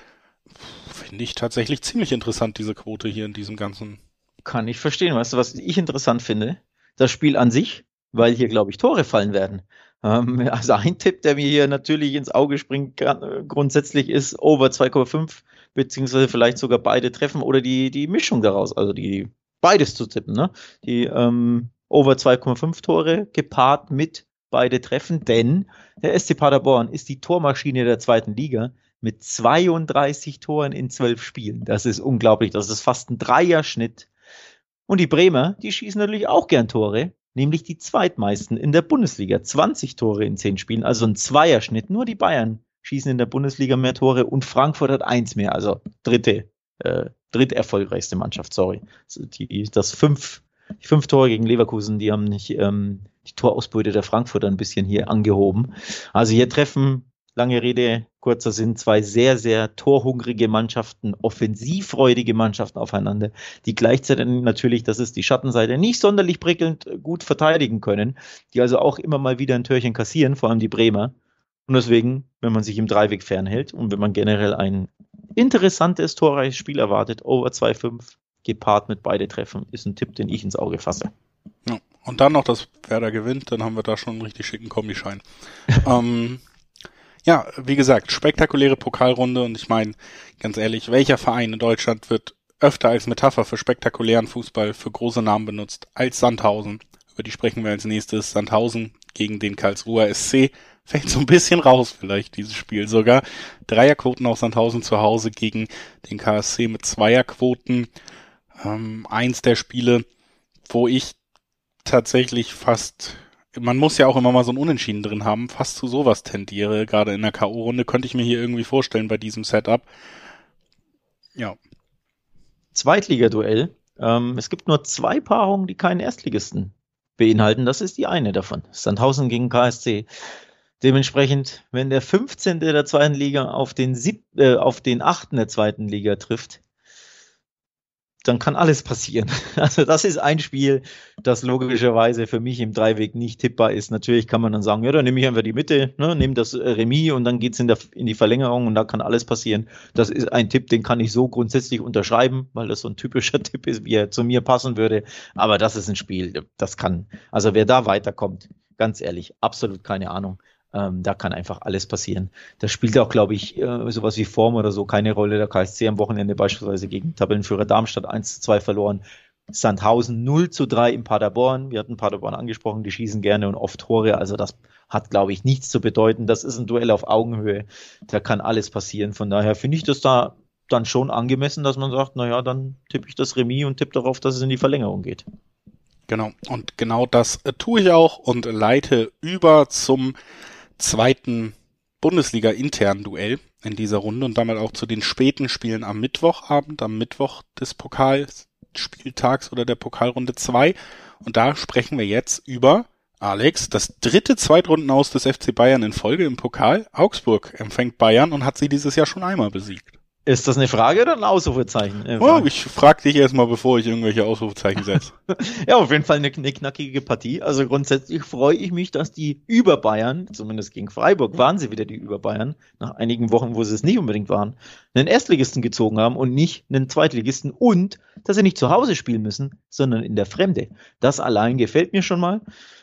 Finde ich tatsächlich ziemlich interessant, diese Quote hier in diesem ganzen. Kann ich verstehen. Weißt du, was ich interessant finde? Das Spiel an sich, weil hier, glaube ich, Tore fallen werden. Ähm, also ein Tipp, der mir hier natürlich ins Auge springt, grundsätzlich ist over 2,5, beziehungsweise vielleicht sogar beide treffen oder die, die Mischung daraus, also die beides zu tippen, ne? Die ähm, over 2,5 Tore gepaart mit beide treffen, denn der SC Paderborn ist die Tormaschine der zweiten Liga mit 32 Toren in 12 Spielen. Das ist unglaublich, das ist fast ein Dreierschnitt. Und die Bremer, die schießen natürlich auch gern Tore, nämlich die zweitmeisten in der Bundesliga. 20 Tore in 10 Spielen, also ein Zweierschnitt. Nur die Bayern schießen in der Bundesliga mehr Tore und Frankfurt hat eins mehr, also dritte, äh, dritterfolgreichste Mannschaft, sorry. Die, das fünf, die fünf Tore gegen Leverkusen, die haben nicht ähm, die Torausbeute der Frankfurter ein bisschen hier angehoben. Also hier treffen Lange Rede, kurzer Sinn, zwei sehr, sehr torhungrige Mannschaften, offensivfreudige Mannschaften aufeinander, die gleichzeitig natürlich, das ist die Schattenseite, nicht sonderlich prickelnd gut verteidigen können, die also auch immer mal wieder ein Türchen kassieren, vor allem die Bremer. Und deswegen, wenn man sich im Dreiweg fernhält und wenn man generell ein interessantes, torreiches Spiel erwartet, over 2,5 gepaart mit beide Treffen, ist ein Tipp, den ich ins Auge fasse. Ja. Und dann noch, dass Werder gewinnt, dann haben wir da schon einen richtig schicken Kombischein. ähm, ja, wie gesagt, spektakuläre Pokalrunde und ich meine, ganz ehrlich, welcher Verein in Deutschland wird öfter als Metapher für spektakulären Fußball für große Namen benutzt als Sandhausen? Über die sprechen wir als nächstes. Sandhausen gegen den Karlsruher SC. Fällt so ein bisschen raus vielleicht, dieses Spiel sogar. Dreierquoten auf Sandhausen zu Hause gegen den KSC mit Zweierquoten. Ähm, eins der Spiele, wo ich tatsächlich fast man muss ja auch immer mal so ein Unentschieden drin haben, fast zu sowas tendiere, gerade in der K.O.-Runde, könnte ich mir hier irgendwie vorstellen bei diesem Setup. Ja. Zweitligaduell. Ähm, es gibt nur zwei Paarungen, die keinen Erstligisten beinhalten. Das ist die eine davon. Sandhausen gegen KSC. Dementsprechend, wenn der 15. der zweiten Liga auf den, sieb äh, auf den 8. der zweiten Liga trifft, dann kann alles passieren. Also das ist ein Spiel, das logischerweise für mich im Dreiweg nicht tippbar ist. Natürlich kann man dann sagen, ja, dann nehme ich einfach die Mitte, ne, nehme das Remis und dann geht's in, in die Verlängerung und da kann alles passieren. Das ist ein Tipp, den kann ich so grundsätzlich unterschreiben, weil das so ein typischer Tipp ist, wie er zu mir passen würde. Aber das ist ein Spiel, das kann, also wer da weiterkommt, ganz ehrlich, absolut keine Ahnung. Ähm, da kann einfach alles passieren. Da spielt auch, glaube ich, äh, sowas wie Form oder so keine Rolle. Der KSC am Wochenende beispielsweise gegen Tabellenführer Darmstadt 1 zu 2 verloren. Sandhausen 0 zu 3 in Paderborn. Wir hatten Paderborn angesprochen, die schießen gerne und oft Tore. Also das hat, glaube ich, nichts zu bedeuten. Das ist ein Duell auf Augenhöhe. Da kann alles passieren. Von daher finde ich das da dann schon angemessen, dass man sagt, naja, dann tippe ich das Remis und tippe darauf, dass es in die Verlängerung geht. Genau. Und genau das äh, tue ich auch und leite über zum zweiten Bundesliga-internen Duell in dieser Runde und damit auch zu den späten Spielen am Mittwochabend, am Mittwoch des Pokalspieltags oder der Pokalrunde 2. Und da sprechen wir jetzt über Alex, das dritte Zweitrunden-Aus des FC Bayern in Folge im Pokal. Augsburg empfängt Bayern und hat sie dieses Jahr schon einmal besiegt. Ist das eine Frage oder ein Ausrufezeichen? Oh, ich frage dich erstmal, bevor ich irgendwelche Ausrufezeichen setze. ja, auf jeden Fall eine, eine, knackige Partie. Also grundsätzlich freue ich mich, dass die über Bayern, zumindest gegen Freiburg waren sie wieder die über Bayern, nach einigen Wochen, wo sie es nicht unbedingt waren, einen Erstligisten gezogen haben und nicht einen Zweitligisten und dass sie nicht zu Hause spielen müssen, sondern in der Fremde. Das allein gefällt mir schon mal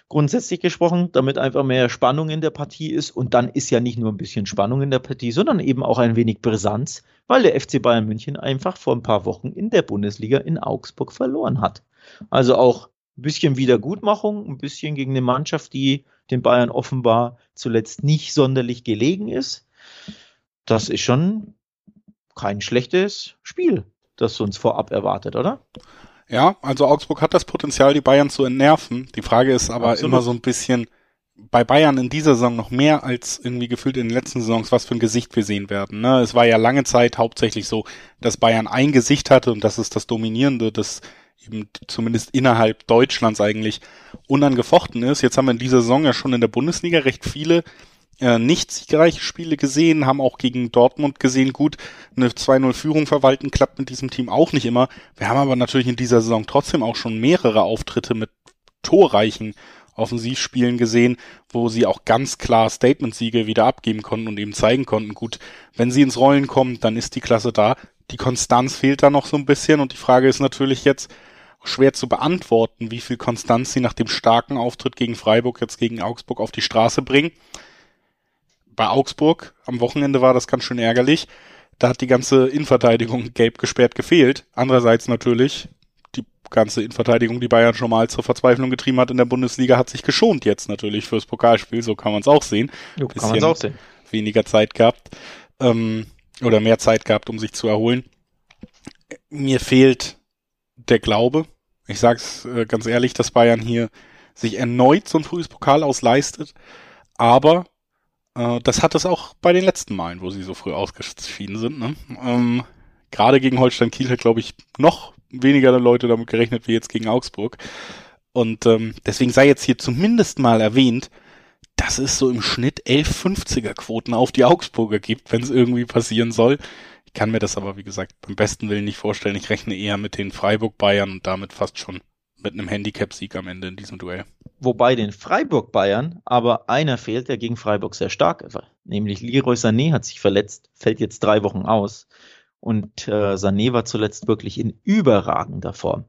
grundsätzlich gesprochen, damit einfach mehr Spannung in der Partie ist. Und dann ist ja nicht nur ein bisschen Spannung in der Partie, sondern eben auch ein wenig Brisanz, weil der FC Bayern München einfach vor ein paar Wochen in der Bundesliga in Augsburg verloren hat. Also auch ein bisschen Wiedergutmachung, ein bisschen gegen eine Mannschaft, die den Bayern offenbar zuletzt nicht sonderlich gelegen ist. Das ist schon kein schlechtes Spiel, das uns vorab erwartet, oder? Ja, also Augsburg hat das Potenzial, die Bayern zu entnerven. Die Frage ist aber Absolut. immer so ein bisschen bei Bayern in dieser Saison noch mehr als irgendwie gefühlt in den letzten Saisons, was für ein Gesicht wir sehen werden. Ne? Es war ja lange Zeit hauptsächlich so, dass Bayern ein Gesicht hatte und das ist das Dominierende, das eben zumindest innerhalb Deutschlands eigentlich unangefochten ist. Jetzt haben wir in dieser Saison ja schon in der Bundesliga recht viele äh, nicht siegreiche Spiele gesehen, haben auch gegen Dortmund gesehen, gut, eine 2-0-Führung verwalten klappt mit diesem Team auch nicht immer. Wir haben aber natürlich in dieser Saison trotzdem auch schon mehrere Auftritte mit torreichen Offensivspielen gesehen, wo sie auch ganz klar Statement-Siege wieder abgeben konnten und eben zeigen konnten, gut, wenn sie ins Rollen kommen, dann ist die Klasse da. Die Konstanz fehlt da noch so ein bisschen und die Frage ist natürlich jetzt, schwer zu beantworten, wie viel Konstanz sie nach dem starken Auftritt gegen Freiburg jetzt gegen Augsburg auf die Straße bringen bei Augsburg am Wochenende war das ganz schön ärgerlich. Da hat die ganze Innenverteidigung gelb gesperrt gefehlt. Andererseits natürlich die ganze Innenverteidigung, die Bayern schon mal zur Verzweiflung getrieben hat in der Bundesliga, hat sich geschont jetzt natürlich fürs Pokalspiel. So kann man es auch sehen. Jo, kann man auch sehen. Weniger Zeit gehabt ähm, oder mehr Zeit gehabt, um sich zu erholen. Mir fehlt der Glaube. Ich sag's äh, ganz ehrlich, dass Bayern hier sich erneut so ein frühes Pokal ausleistet. Aber das hat es auch bei den letzten Malen, wo sie so früh ausgeschieden sind. Ne? Ähm, Gerade gegen Holstein Kiel hat, glaube ich, noch weniger Leute damit gerechnet wie jetzt gegen Augsburg. Und ähm, deswegen sei jetzt hier zumindest mal erwähnt, dass es so im Schnitt 11 50er Quoten auf die Augsburger gibt, wenn es irgendwie passieren soll. Ich kann mir das aber, wie gesagt, beim besten Willen nicht vorstellen. Ich rechne eher mit den Freiburg-Bayern und damit fast schon mit einem Handicap-Sieg am Ende in diesem Duell. Wobei den Freiburg-Bayern aber einer fehlt, der gegen Freiburg sehr stark war. Nämlich Leroy Sané hat sich verletzt, fällt jetzt drei Wochen aus. Und äh, Sané war zuletzt wirklich in überragender Form.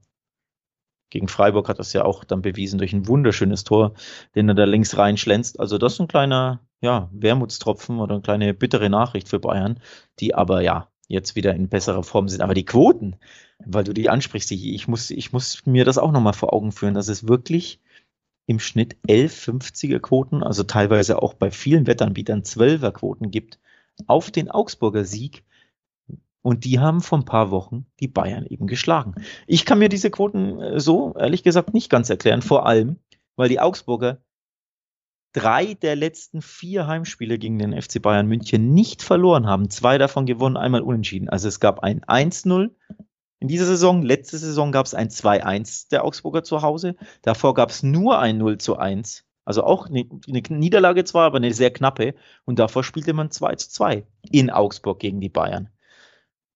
Gegen Freiburg hat das ja auch dann bewiesen durch ein wunderschönes Tor, den er da links reinschlänzt. Also das ist ein kleiner, ja, Wermutstropfen oder eine kleine bittere Nachricht für Bayern, die aber ja jetzt wieder in besserer Form sind. Aber die Quoten, weil du die ansprichst, ich muss, ich muss mir das auch nochmal vor Augen führen, dass es wirklich im Schnitt 11 50er Quoten, also teilweise auch bei vielen Wettanbietern 12er Quoten gibt auf den Augsburger Sieg. Und die haben vor ein paar Wochen die Bayern eben geschlagen. Ich kann mir diese Quoten äh, so, ehrlich gesagt, nicht ganz erklären. Vor allem, weil die Augsburger drei der letzten vier Heimspiele gegen den FC Bayern München nicht verloren haben. Zwei davon gewonnen, einmal unentschieden. Also es gab ein 1-0 in dieser Saison. Letzte Saison gab es ein 2-1 der Augsburger zu Hause. Davor gab es nur ein 0 zu 1. Also auch eine, eine, Niederlage zwar, aber eine sehr knappe. Und davor spielte man 2 zu 2 in Augsburg gegen die Bayern.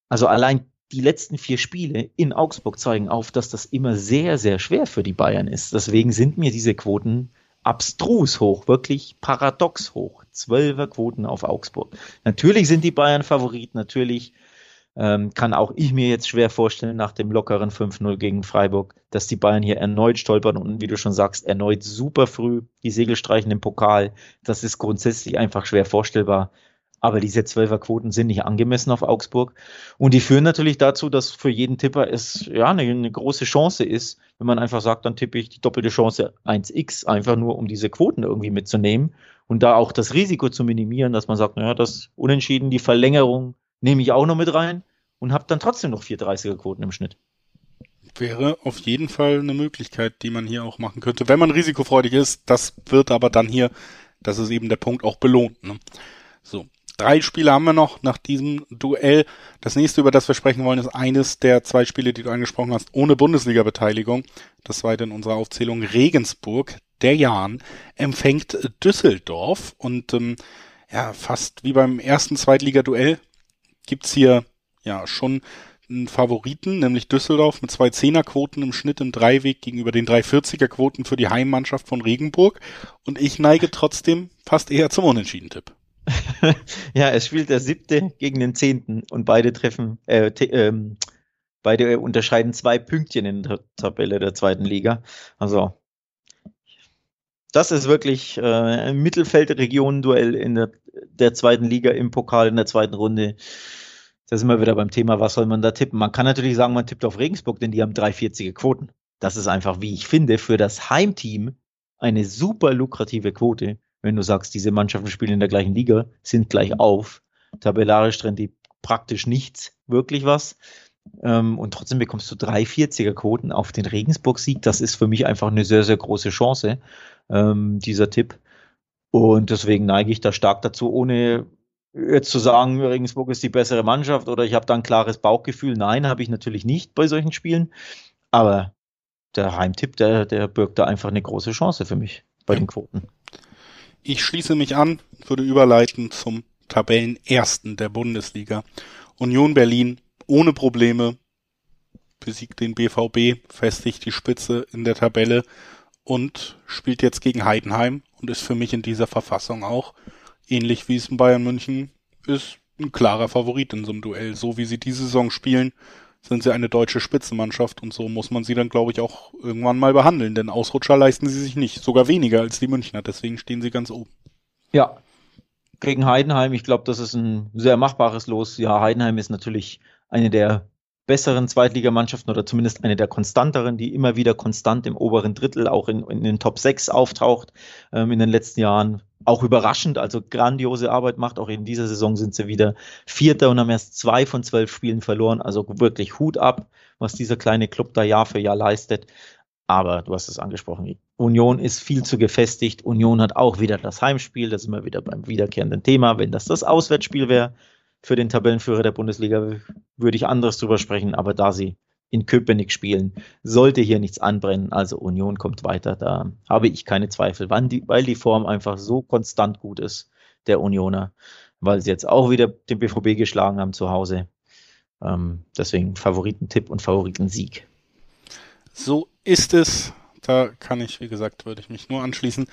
Also allein die letzten vier Spiele in Augsburg zeigen auf, dass das immer sehr, sehr schwer für die Bayern ist. Deswegen sind mir diese Quoten abstrus hoch, wirklich paradox hoch. Zwölfer Quoten auf Augsburg. Natürlich sind die Bayern Favorit, natürlich ähm, kann auch ich mir jetzt schwer vorstellen, nach dem lockeren 5-0 gegen Freiburg, dass die Bayern hier erneut stolpern und wie du schon sagst, erneut super früh die Segel streichen im Pokal. Das ist grundsätzlich einfach schwer vorstellbar. Aber diese Zwölferquoten sind nicht angemessen auf Augsburg. Und die führen natürlich dazu, dass für jeden Tipper es ja eine, eine große Chance ist, wenn man einfach sagt, dann tippe ich die doppelte Chance 1x, einfach nur um diese Quoten irgendwie mitzunehmen und da auch das Risiko zu minimieren, dass man sagt, naja, das Unentschieden, die Verlängerung nehme ich auch noch mit rein und habe dann trotzdem noch 430er Quoten im Schnitt. Wäre auf jeden Fall eine Möglichkeit, die man hier auch machen könnte, wenn man risikofreudig ist. Das wird aber dann hier, das ist eben der Punkt, auch belohnt. Ne? So, Drei Spiele haben wir noch nach diesem Duell. Das nächste, über das wir sprechen wollen, ist eines der zwei Spiele, die du angesprochen hast, ohne Bundesliga-Beteiligung. Das zweite in unserer Aufzählung Regensburg. Der Jan empfängt Düsseldorf und ähm, ja, fast wie beim ersten Zweitliga-Duell gibt's hier ja schon einen Favoriten, nämlich Düsseldorf mit zwei Zehnerquoten im Schnitt im Dreiweg gegenüber den 340er Quoten für die Heimmannschaft von Regensburg. Und ich neige trotzdem fast eher zum Unentschieden-Tipp. ja, es spielt der siebte gegen den zehnten und beide treffen, äh, ähm, beide unterscheiden zwei Pünktchen in der Tabelle der zweiten Liga. Also das ist wirklich äh, ein Mittelfeldregionen-Duell in der, der zweiten Liga im Pokal in der zweiten Runde. Da sind wir wieder beim Thema, was soll man da tippen? Man kann natürlich sagen, man tippt auf Regensburg, denn die haben 340er Quoten. Das ist einfach, wie ich finde, für das Heimteam eine super lukrative Quote wenn du sagst, diese Mannschaften spielen in der gleichen Liga, sind gleich auf. Tabellarisch trennt die praktisch nichts, wirklich was. Ähm, und trotzdem bekommst du drei 40er Quoten auf den Regensburg-Sieg. Das ist für mich einfach eine sehr, sehr große Chance, ähm, dieser Tipp. Und deswegen neige ich da stark dazu, ohne jetzt zu sagen, Regensburg ist die bessere Mannschaft oder ich habe da ein klares Bauchgefühl. Nein, habe ich natürlich nicht bei solchen Spielen. Aber der Heimtipp, der, der birgt da einfach eine große Chance für mich bei den Quoten. Ich schließe mich an, würde überleiten zum Tabellenersten der Bundesliga. Union Berlin ohne Probleme besiegt den BVB, festigt die Spitze in der Tabelle und spielt jetzt gegen Heidenheim und ist für mich in dieser Verfassung auch ähnlich wie es in Bayern München ist, ein klarer Favorit in so einem Duell. So wie sie diese Saison spielen, sind sie eine deutsche Spitzenmannschaft und so muss man sie dann, glaube ich, auch irgendwann mal behandeln, denn Ausrutscher leisten sie sich nicht, sogar weniger als die Münchner, deswegen stehen sie ganz oben. Ja, gegen Heidenheim, ich glaube, das ist ein sehr machbares Los. Ja, Heidenheim ist natürlich eine der besseren Zweitligamannschaften oder zumindest eine der konstanteren, die immer wieder konstant im oberen Drittel, auch in, in den Top 6 auftaucht ähm, in den letzten Jahren. Auch überraschend, also grandiose Arbeit macht. Auch in dieser Saison sind sie wieder Vierter und haben erst zwei von zwölf Spielen verloren. Also wirklich Hut ab, was dieser kleine Club da Jahr für Jahr leistet. Aber du hast es angesprochen, Union ist viel zu gefestigt. Union hat auch wieder das Heimspiel, das ist immer wieder beim wiederkehrenden Thema. Wenn das das Auswärtsspiel wäre, für den Tabellenführer der Bundesliga würde ich anderes drüber sprechen, aber da sie in Köpenick spielen, sollte hier nichts anbrennen. Also Union kommt weiter, da habe ich keine Zweifel, weil die, weil die Form einfach so konstant gut ist, der Unioner, weil sie jetzt auch wieder den BVB geschlagen haben zu Hause. Ähm, deswegen Favoritentipp und Favoritensieg. So ist es. Da kann ich, wie gesagt, würde ich mich nur anschließen,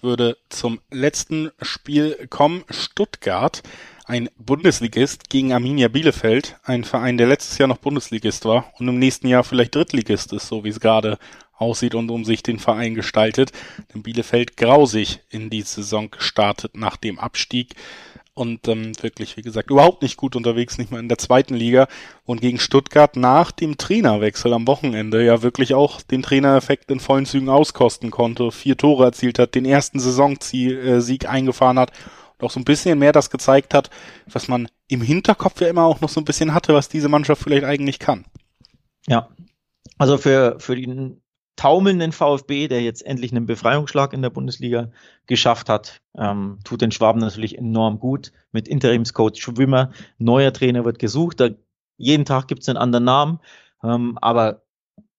würde zum letzten Spiel kommen. Stuttgart ein Bundesligist gegen Arminia Bielefeld, ein Verein, der letztes Jahr noch Bundesligist war und im nächsten Jahr vielleicht Drittligist ist, so wie es gerade aussieht und um sich den Verein gestaltet. Denn Bielefeld grausig in die Saison gestartet nach dem Abstieg und ähm, wirklich, wie gesagt, überhaupt nicht gut unterwegs, nicht mal in der zweiten Liga und gegen Stuttgart nach dem Trainerwechsel am Wochenende ja wirklich auch den Trainereffekt in vollen Zügen auskosten konnte, vier Tore erzielt hat, den ersten Saisonsieg eingefahren hat auch so ein bisschen mehr das gezeigt hat, was man im Hinterkopf ja immer auch noch so ein bisschen hatte, was diese Mannschaft vielleicht eigentlich kann. Ja, also für, für den taumelnden VfB, der jetzt endlich einen Befreiungsschlag in der Bundesliga geschafft hat, ähm, tut den Schwaben natürlich enorm gut. Mit Interimscoach Schwimmer, neuer Trainer wird gesucht. Da, jeden Tag gibt es einen anderen Namen, ähm, aber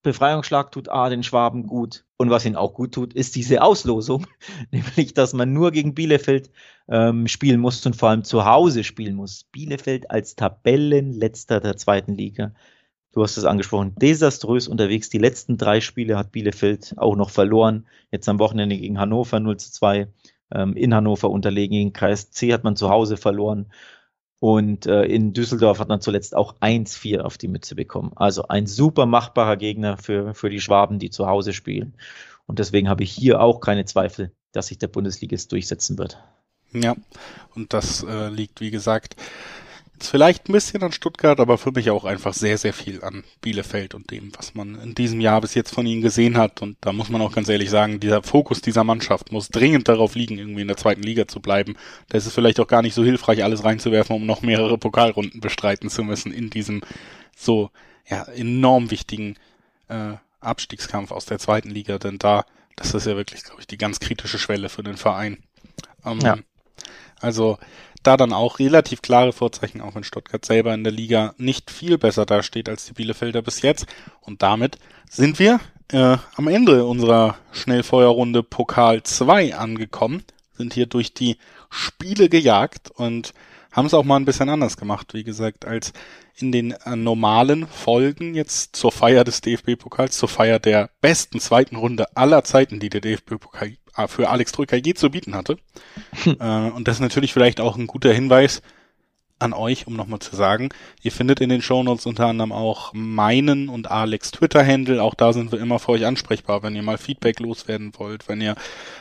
Befreiungsschlag tut A den Schwaben gut. Und was ihnen auch gut tut, ist diese Auslosung, nämlich, dass man nur gegen Bielefeld ähm, spielen muss und vor allem zu Hause spielen muss. Bielefeld als Tabellenletzter der zweiten Liga. Du hast es angesprochen, desaströs unterwegs. Die letzten drei Spiele hat Bielefeld auch noch verloren. Jetzt am Wochenende gegen Hannover 0 zu 2, ähm, in Hannover unterlegen. Gegen KSC hat man zu Hause verloren. Und äh, in Düsseldorf hat man zuletzt auch 1-4 auf die Mütze bekommen. Also ein super machbarer Gegner für, für die Schwaben, die zu Hause spielen. Und deswegen habe ich hier auch keine Zweifel, dass sich der Bundesligist durchsetzen wird. Ja, und das äh, liegt, wie gesagt, vielleicht ein bisschen an Stuttgart, aber für mich auch einfach sehr, sehr viel an Bielefeld und dem, was man in diesem Jahr bis jetzt von ihnen gesehen hat. Und da muss man auch ganz ehrlich sagen, dieser Fokus dieser Mannschaft muss dringend darauf liegen, irgendwie in der zweiten Liga zu bleiben. Da ist es vielleicht auch gar nicht so hilfreich, alles reinzuwerfen, um noch mehrere Pokalrunden bestreiten zu müssen in diesem so ja, enorm wichtigen äh, Abstiegskampf aus der zweiten Liga. Denn da, das ist ja wirklich, glaube ich, die ganz kritische Schwelle für den Verein. Ähm, ja. Also da dann auch relativ klare Vorzeichen, auch wenn Stuttgart selber in der Liga nicht viel besser dasteht als die Bielefelder bis jetzt. Und damit sind wir äh, am Ende unserer Schnellfeuerrunde Pokal 2 angekommen, sind hier durch die Spiele gejagt und haben es auch mal ein bisschen anders gemacht, wie gesagt, als in den äh, normalen Folgen jetzt zur Feier des DFB-Pokals, zur Feier der besten zweiten Runde aller Zeiten, die der DFB-Pokal für Alex Troika je zu bieten hatte. äh, und das ist natürlich vielleicht auch ein guter Hinweis an euch, um nochmal zu sagen, ihr findet in den Shownotes unter anderem auch meinen und Alex Twitter-Handle. Auch da sind wir immer für euch ansprechbar, wenn ihr mal Feedback loswerden wollt, wenn ihr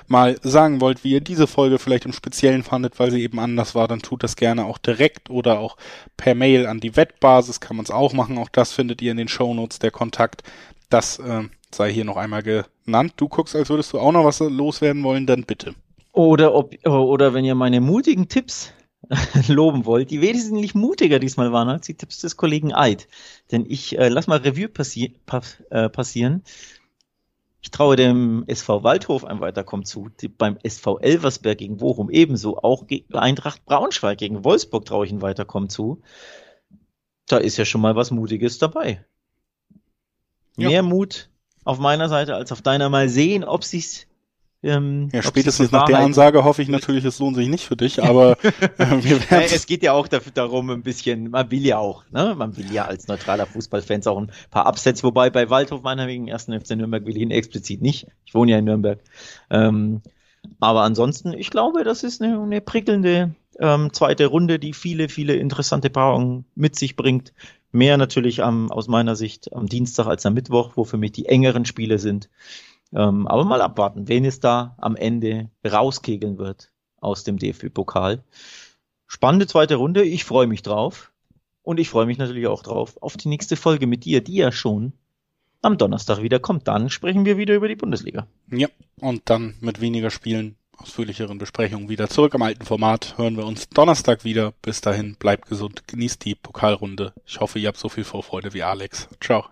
mal sagen wollt, wie ihr diese Folge vielleicht im Speziellen fandet, weil sie eben anders war, dann tut das gerne auch direkt oder auch per Mail an die Wettbasis kann man es auch machen. Auch das findet ihr in den Shownotes, der Kontakt. Das äh, sei hier noch einmal genannt. Du guckst, als würdest du auch noch was loswerden wollen, dann bitte. Oder ob, oder wenn ihr meine mutigen Tipps loben wollt, die wesentlich mutiger diesmal waren als die Tipps des Kollegen Eid. Denn ich äh, lass mal Revue passi pass, äh, passieren. Ich traue dem SV Waldhof ein Weiterkommen zu. Die, beim SV Elversberg gegen Bochum ebenso. Auch gegen Eintracht Braunschweig gegen Wolfsburg traue ich ein Weiterkommen zu. Da ist ja schon mal was Mutiges dabei. Ja. Mehr Mut auf meiner Seite als auf deiner. Mal sehen, ob sich's ähm, ja, spätestens nach der Ansage hoffe ich natürlich, es lohnt sich nicht für dich, aber äh, wir werden Es geht ja auch dafür, darum, ein bisschen, man will ja auch, ne? Man will ja als neutraler Fußballfans auch ein paar Upsets, wobei bei Waldhof meiner wegen ersten FC Nürnberg will ich ihn explizit nicht. Ich wohne ja in Nürnberg. Ähm, aber ansonsten, ich glaube, das ist eine, eine prickelnde ähm, zweite Runde, die viele, viele interessante Paarungen mit sich bringt. Mehr natürlich am, aus meiner Sicht am Dienstag als am Mittwoch, wo für mich die engeren Spiele sind. Ähm, aber mal abwarten, wen es da am Ende rauskegeln wird aus dem DFB-Pokal. Spannende zweite Runde, ich freue mich drauf. Und ich freue mich natürlich auch drauf auf die nächste Folge mit dir, die ja schon am Donnerstag wieder kommt. Dann sprechen wir wieder über die Bundesliga. Ja, und dann mit weniger Spielen, ausführlicheren Besprechungen wieder zurück am alten Format. Hören wir uns Donnerstag wieder. Bis dahin, bleibt gesund, genießt die Pokalrunde. Ich hoffe, ihr habt so viel Vorfreude wie Alex. Ciao.